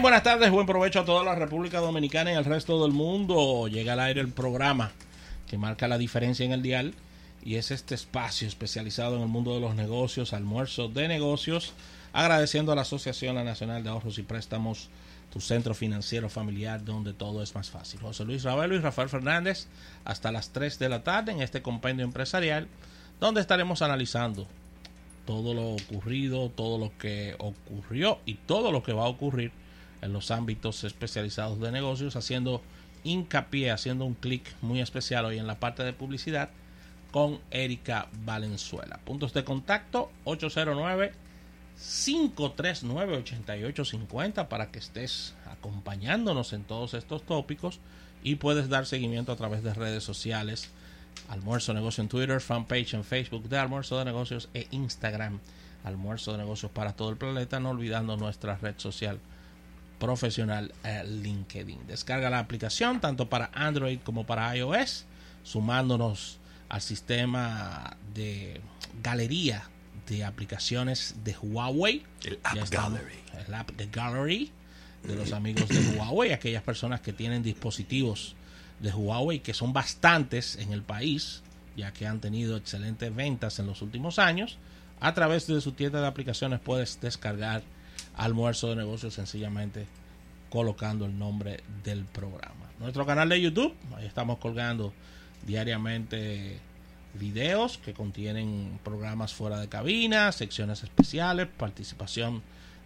buenas tardes, buen provecho a toda la República Dominicana y al resto del mundo. Llega al aire el programa que marca la diferencia en el dial y es este espacio especializado en el mundo de los negocios, almuerzo de negocios, agradeciendo a la Asociación Nacional de Ahorros y Préstamos, tu centro financiero familiar donde todo es más fácil. José Luis Ravelo y Rafael Fernández hasta las 3 de la tarde en este compendio empresarial donde estaremos analizando todo lo ocurrido, todo lo que ocurrió y todo lo que va a ocurrir en los ámbitos especializados de negocios, haciendo hincapié, haciendo un clic muy especial hoy en la parte de publicidad con Erika Valenzuela. Puntos de contacto 809 539 8850 para que estés acompañándonos en todos estos tópicos y puedes dar seguimiento a través de redes sociales. Almuerzo Negocio en Twitter, fanpage en Facebook de Almuerzo de Negocios e Instagram Almuerzo de Negocios para todo el planeta, no olvidando nuestra red social profesional eh, LinkedIn. Descarga la aplicación tanto para Android como para iOS, sumándonos al sistema de galería de aplicaciones de Huawei. El App Gallery. El App de Gallery de los amigos de Huawei, aquellas personas que tienen dispositivos de Huawei, que son bastantes en el país, ya que han tenido excelentes ventas en los últimos años. A través de su tienda de aplicaciones puedes descargar almuerzo de negocios sencillamente colocando el nombre del programa. Nuestro canal de YouTube, ahí estamos colgando diariamente videos que contienen programas fuera de cabina, secciones especiales, participación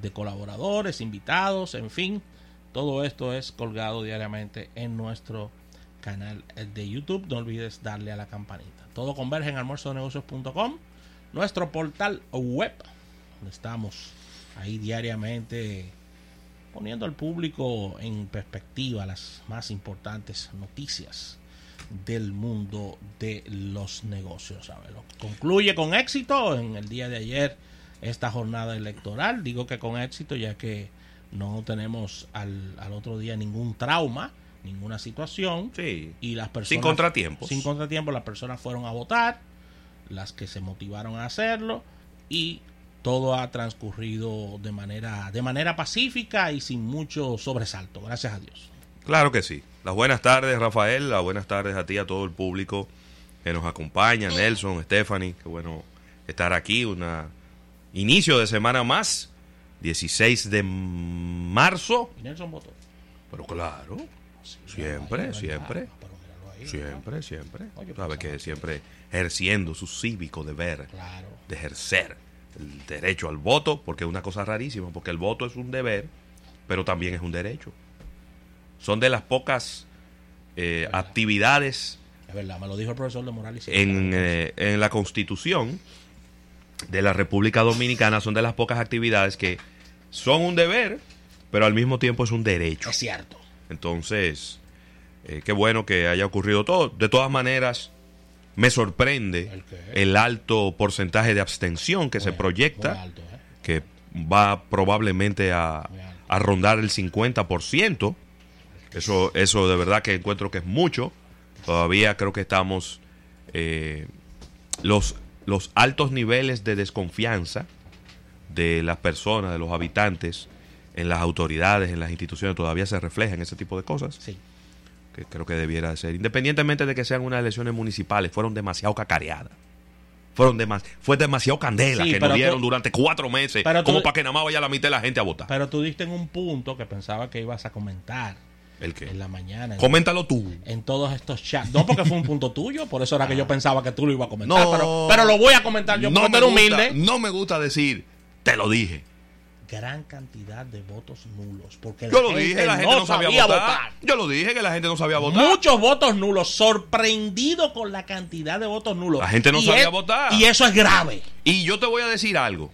de colaboradores, invitados, en fin, todo esto es colgado diariamente en nuestro canal de YouTube. No olvides darle a la campanita. Todo converge en almuerzonegocios.com, nuestro portal web, donde estamos ahí diariamente poniendo al público en perspectiva las más importantes noticias del mundo de los negocios. ¿sabes? Concluye con éxito en el día de ayer esta jornada electoral. Digo que con éxito ya que no tenemos al, al otro día ningún trauma, ninguna situación. Sí. Y las personas... Sin contratiempos. Sin contratiempos, las personas fueron a votar, las que se motivaron a hacerlo y todo ha transcurrido de manera, de manera pacífica y sin mucho sobresalto. Gracias a Dios. Claro que sí. Las buenas tardes, Rafael. Las buenas tardes a ti, a todo el público que nos acompaña. Nelson, Stephanie. Qué bueno estar aquí. Una inicio de semana más. 16 de marzo. Y Nelson votó. Pero claro. Sí, Siempre, ahí, siempre. Siempre, siempre. Oye, Sabe pensaba que siempre ejerciendo su cívico deber Claro. de ejercer el derecho al voto, porque es una cosa rarísima, porque el voto es un deber, pero también es un derecho. Son de las pocas eh, actividades Es verdad, me lo dijo el profesor de Morales. en, eh, en la constitución de la República Dominicana, son de las pocas actividades que son un deber, pero al mismo tiempo es un derecho. Es cierto. Entonces, eh, qué bueno que haya ocurrido todo. De todas maneras, me sorprende ¿El alto porcentaje de abstención que se proyecta, alto, ¿eh? que va probablemente a rondar el 50%. Eso, eso de verdad que encuentro que es mucho. Todavía creo que estamos... eh, los, los altos niveles de desconfianza de las personas, de los habitantes, en las autoridades, en las instituciones, todavía se reflejan ese tipo de cosas Sí. Que creo que debiera de ser, independientemente de que sean unas elecciones municipales, fueron demasiado cacareadas. Fueron demas fue demasiado candela Sí, que nos dieron tú- durante cuatro meses, pero tú- como para que nada más vaya la mitad de la gente a votar. Pero tú diste en un punto que pensaba que ibas a comentar ¿El qué? en la mañana. en- Coméntalo tú. en todos estos chats. No porque fue un punto tuyo, por eso era que yo pensaba que tú lo ibas a comentar. No. pero, pero lo voy a comentar yo porque tú me gusta, humilde. no me gusta decir, te lo dije. Gran cantidad de votos nulos. Porque Yo lo dije, la gente no, sabía, votar. Yo lo dije que la gente no sabía votar. Muchos votos nulos. Sorprendido con la cantidad de votos nulos. La gente no Y sabía es- votar. Y eso es grave. Y yo te voy a decir algo.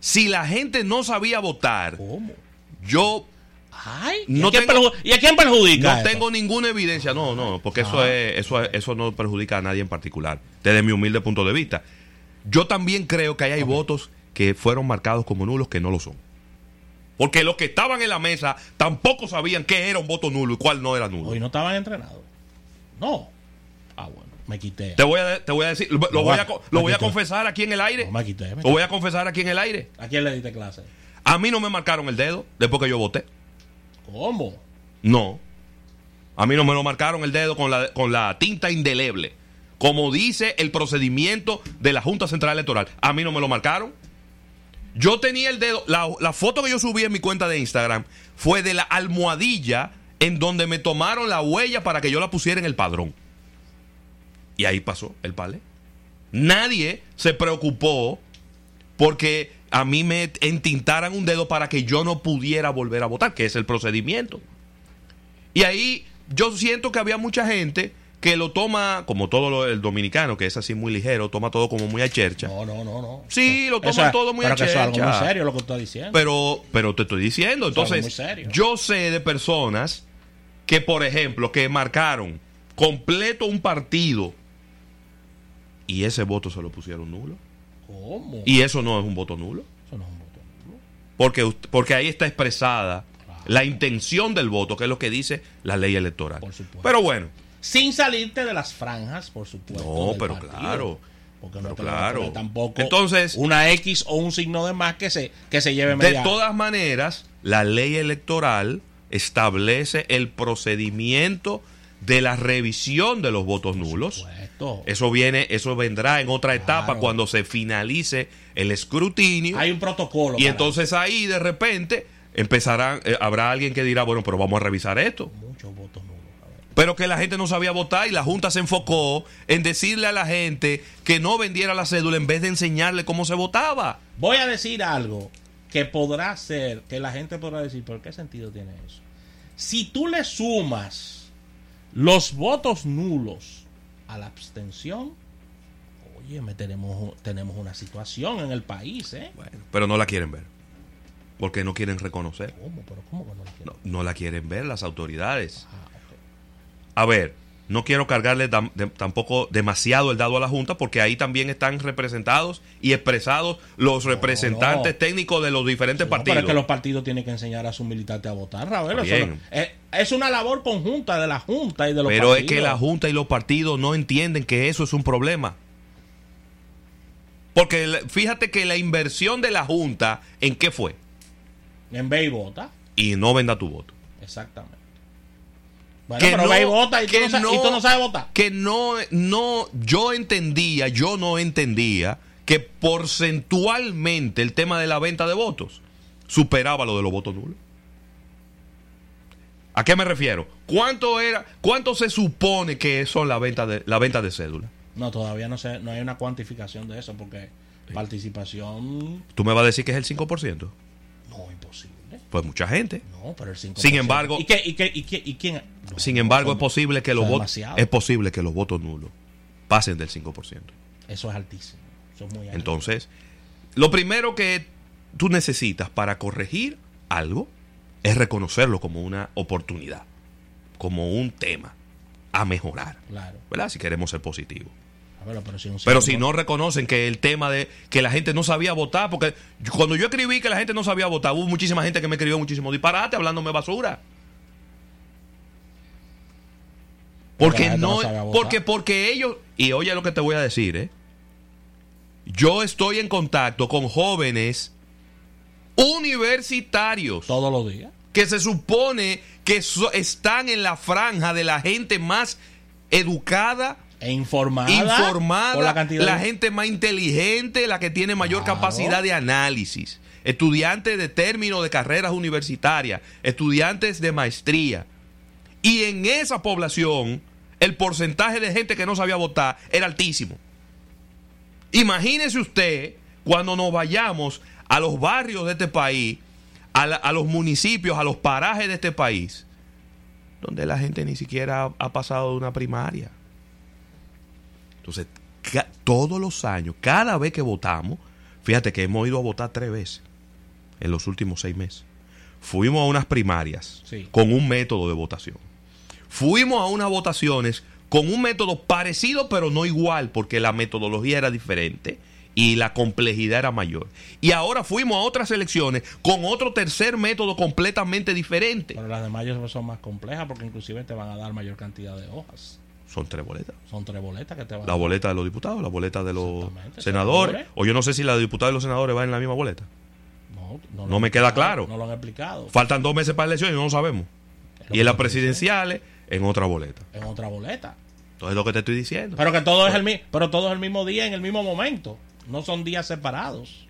Si la gente no sabía votar, ¿Cómo? yo Ay, ¿y, No a tengo- ¿y a quién perjudica? No eso? tengo ninguna evidencia, no, no, porque eso, es, eso, es- eso no perjudica a nadie en particular, desde mi humilde punto de vista. Yo también creo que ahí hay votos que fueron marcados como nulos que no lo son. Porque los que estaban en la mesa tampoco sabían qué era un voto nulo y cuál no era nulo. Hoy no estaban entrenados. No. Ah, bueno, me quité. Te voy a, te voy a decir, lo, No, voy, a, lo voy a confesar aquí en el aire. No, me quité, me Lo voy a confesar aquí en el aire. ¿A quién le diste clase? A mí no me marcaron el dedo después que yo voté. ¿Cómo? No. A mí no me lo marcaron el dedo con la, con la tinta indeleble. Como dice el procedimiento de la Junta Central Electoral. A mí no me lo marcaron. Yo tenía el dedo. La, foto que yo subí en mi cuenta de Instagram fue de la almohadilla en donde me tomaron la huella para que yo la pusiera en el padrón. Y ahí pasó el palé. Nadie se preocupó porque a mí me entintaran un dedo para que yo no pudiera volver a votar, que es el procedimiento. Y ahí yo siento que había mucha gente que lo toma, como todo lo, el dominicano, que es así muy ligero, toma todo como muy a chercha. No, no, no, no. Sí, lo Eso es- todo muy pero a que eso es algo chercha. muy serio lo que estás diciendo. Pero, pero te estoy diciendo, Eso entonces, yo sé de personas que, por ejemplo, que marcaron completo un partido y ese voto se lo pusieron nulo. ¿Cómo? Y eso no es un voto nulo. Eso no es un voto nulo. Porque, porque ahí está expresada la intención del voto, que es lo que dice la ley electoral. Por supuesto. Pero bueno, Sin salirte de las franjas, por supuesto. No, pero partido. claro. Porque no claro. tampoco Entonces- una X o un signo de más que se, que se lleve de media. todas maneras, la ley electoral establece el procedimiento de la revisión de los votos nulos. Eso viene, eso vendrá en otra etapa Claro. cuando se finalice el escrutinio. Hay un protocolo. y entonces ahí de repente empezarán, eh, habrá alguien que dirá, bueno, pero vamos a revisar esto. Muchos votos nulos. Pero que la gente no sabía votar y la Junta se enfocó en decirle a la gente que no vendiera la cédula en vez de enseñarle cómo se votaba. Voy a decir algo que podrá ser, que la gente podrá decir, pero ¿qué sentido tiene eso? Si tú le sumas los votos nulos a la abstención, oye, me tenemos, tenemos una situación en el país, ¿eh? Bueno, pero no la quieren ver. Porque no quieren reconocer. ¿Cómo? ¿Pero cómo que no la quiero? No, no la quieren ver las autoridades. Ah. A ver, no quiero cargarle tampoco demasiado el dado a la Junta porque ahí también están representados y expresados los representantes no. técnicos de los diferentes No, partidos. pero es que los partidos tienen que enseñar a sus militantes a votar, Raúl. No- es, es una labor conjunta de la Junta y de los Pero es partidos. que la Junta y los partidos no entienden que eso es un problema. Porque fíjate que la inversión de la Junta, ¿en qué fue? En ve y vota. Y no venda tu voto. Exactamente. Bueno, Que pero no- ve y vota y tú, que no, sa- y tú no sabes votar. Que no, no, yo entendía, yo no entendía que porcentualmente el tema de la venta de votos superaba lo de los votos nulos. ¿A qué me refiero? ¿Cuánto era, cuánto se supone que son la venta de la venta de cédula? No, todavía no sé, no hay una cuantificación de eso porque participación ¿Tú me vas a decir que es el 5%? no imposible. Pues mucha gente. No, pero el 5%. Sin embargo- ¿Y, qué, y, qué, y, qué, y quién? No, Sin embargo, es posible que los votos es posible que los votos nulos pasen del 5%. Eso es altísimo. Eso es muy alto. Entonces, lo primero que tú necesitas para corregir algo es reconocerlo como una oportunidad, como un tema a mejorar, Claro. ¿verdad? Si queremos ser positivos. Pero si, Pero no reconocen que el tema de que la gente no sabía votar, porque cuando yo escribí que la gente no sabía votar, hubo muchísima gente que me escribió muchísimo disparate hablándome basura. Porque no porque porque ellos y oye lo que te voy a decir, ¿eh? Yo estoy en contacto con jóvenes universitarios Todos los días. que se supone que so- están en la franja de la gente más educada E informada. informada, por la, la cantidad de- gente más inteligente, la que tiene mayor Claro. capacidad de análisis, estudiantes de término de carreras universitarias, estudiantes de maestría. Y en esa población, el porcentaje de gente que no sabía votar era altísimo. Imagínese usted cuando nos vayamos a los barrios de este país, a, la- a los municipios, a los parajes de este país, donde la gente ni siquiera ha- ha pasado de una primaria. Entonces, todos los años, cada vez que votamos, fíjate que hemos ido a votar tres veces en los últimos seis meses. Fuimos a unas primarias Sí. con un método de votación. Fuimos a unas votaciones con un método parecido pero no igual porque la metodología era diferente y la complejidad era mayor. Y ahora fuimos a otras elecciones con otro tercer método completamente diferente. Pero las demás yo- son más complejas porque inclusive te van a dar mayor cantidad de hojas. Son tres boletas. Son tres boletas que te van La boleta de los diputados, la boleta de los senadores. O yo no sé si la de diputados y los senadores van en la misma boleta. No, No, No me queda claro. No lo han explicado. Faltan dos meses para la elección y no lo sabemos. Lo Y en las presidenciales, en otra boleta. En otra boleta. Entonces es lo que te estoy diciendo. Pero que todo es el mi- pero todo es el mismo día en el mismo momento. No son días separados.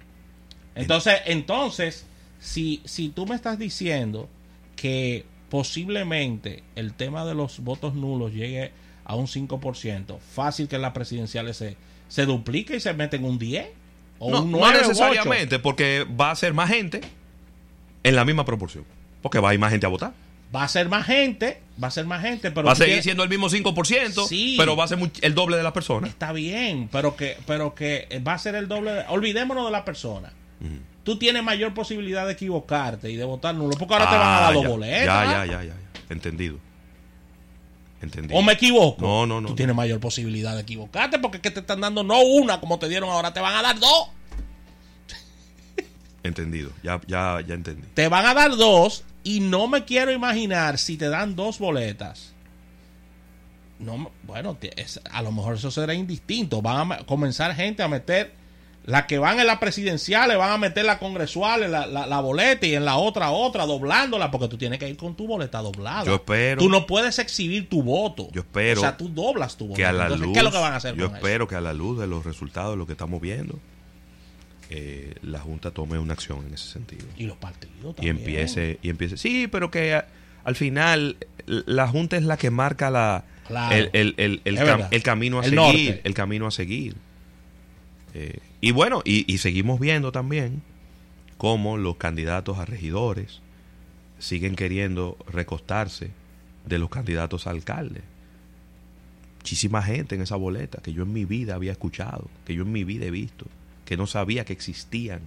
Entonces, entonces, si, si tú me estás diciendo que posiblemente el tema de los votos nulos llegue a un 5%, fácil que las presidenciales se, se duplique y se meten un 10 o no, un no 9 o 8. necesariamente, porque va a ser más gente en la misma proporción. Porque va a ir más gente a votar. Va a ser más gente, va a ser más gente, pero va a seguir siendo el mismo 5%, Sí. pero va a ser el doble de las personas. Está bien, pero que, pero que va a ser el doble. de- olvidémonos de la persona. Tú tienes mayor posibilidad de equivocarte y de votar nulo, porque ahora te van a Ah, dar dos. Ya, ya, ya, ya, ya. Entendido. ¿O me equivoco? No, no, no. Tú tienes mayor posibilidad de equivocarte porque es que te están dando no una como te dieron ahora, te van a dar dos. Entendido. Ya, ya, ya entendí. Te van a dar dos y no me quiero imaginar si te dan dos boletas. No, bueno, te- es- a lo mejor eso será indistinto. Van a me- comenzar gente a meter las que van en la presidencial, van a meter la congresual, la, la, la boleta y en la otra otra, doblándola, porque tú tienes que ir con tu boleta doblada. Yo espero- Tú no puedes exhibir tu voto. Yo espero O sea, tú doblas tu voto. que a la Entonces, luz, ¿qué es lo que van a hacer yo con espero que a la luz de los resultados de lo que estamos viendo, eh, la Junta tome una acción en ese sentido. Y los partidos Y también. empiece, y empiece. Sí, pero que a- al final la Junta es la que marca la, Claro. el, el- el- el cam- camino a seguir. norte. El camino a seguir. Eh, y bueno, y, y seguimos viendo también cómo los candidatos a regidores siguen queriendo recostarse de los candidatos a alcalde. Muchísima gente en esa boleta que yo en mi vida había escuchado, que yo en mi vida he visto, que no sabía que existían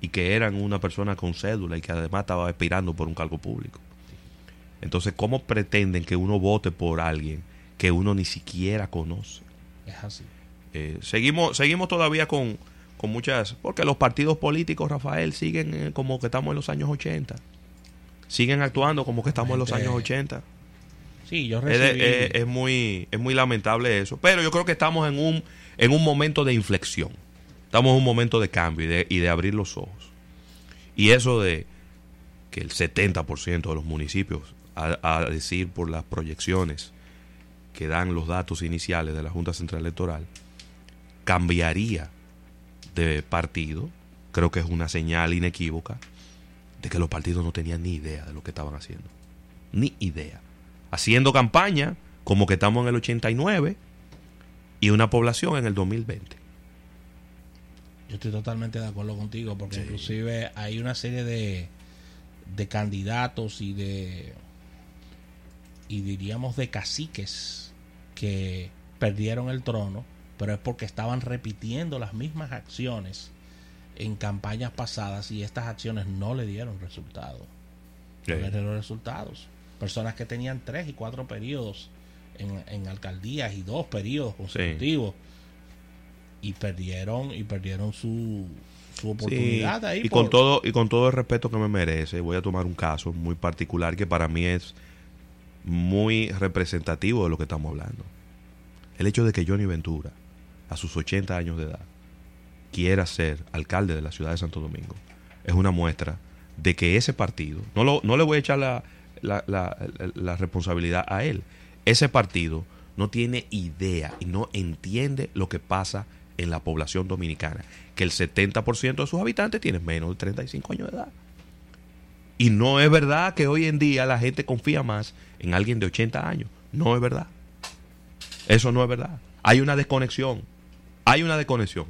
y que eran una persona con cédula y que además estaba aspirando por un cargo público. Entonces, ¿cómo pretenden que uno vote por alguien que uno ni siquiera conoce? Es así. Eh, seguimos, seguimos todavía con, con muchas... Porque los partidos políticos, Rafael, siguen eh, como que estamos en los años 80. Siguen actuando como que estamos en los años 80. Sí, yo Es, recibí... es- es muy, es muy lamentable eso. Pero yo creo que estamos en un, en un momento de inflexión. Estamos en un momento de cambio y de, y de abrir los ojos. Y eso de que el 70% de los municipios, a, a decir por las proyecciones que dan los datos iniciales de la Junta Central Electoral, cambiaría de partido, creo que es una señal inequívoca de que los partidos no tenían ni idea de lo que estaban haciendo. Ni idea. Haciendo campaña como que estamos en el 89 y una población en el 2020. Yo estoy totalmente de acuerdo contigo, porque Sí. inclusive hay una serie de, de candidatos y de y diríamos de caciques que perdieron el trono, pero es porque estaban repitiendo las mismas acciones en campañas pasadas y estas acciones no le dieron resultado. No le dieron resultados. Personas que tenían tres y cuatro periodos en, en alcaldías y dos periodos consecutivos y perdieron y perdieron su, su oportunidad Sí, ahí y por- con todo y con todo el respeto que me merece voy a tomar un caso muy particular que para mí es muy representativo de lo que estamos hablando el hecho de que Johnny Ventura a sus 80 años de edad quiera ser alcalde de la ciudad de Santo Domingo es una muestra de que ese partido no lo, no le voy a echar la, la, la- responsabilidad a él ese partido no tiene idea y no entiende lo que pasa en la población dominicana, que el 70% de sus habitantes tienen menos de 35 años de edad. Y no es verdad que hoy en día la gente confía más en alguien de 80 años. No es verdad. Eso no es verdad. Hay una desconexión. Hay una desconexión.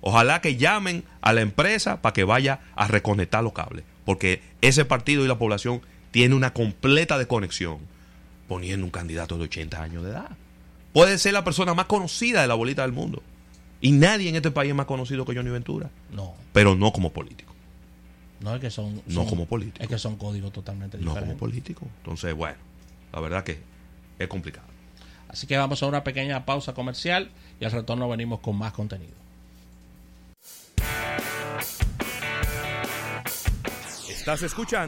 Ojalá que llamen a la empresa para que vaya a reconectar los cables. Porque ese partido y la población tiene una completa desconexión poniendo un candidato de 80 años de edad. Puede ser la persona más conocida de la bolita del mundo. Y nadie en este país es más conocido que Johnny Ventura. no Pero no como político. no es que son, No son- como político. es que son códigos totalmente No como diferentes político. Entonces, bueno, la verdad que es complicado. así que vamos a una pequeña pausa comercial y al retorno venimos con más contenido. Estás escuchando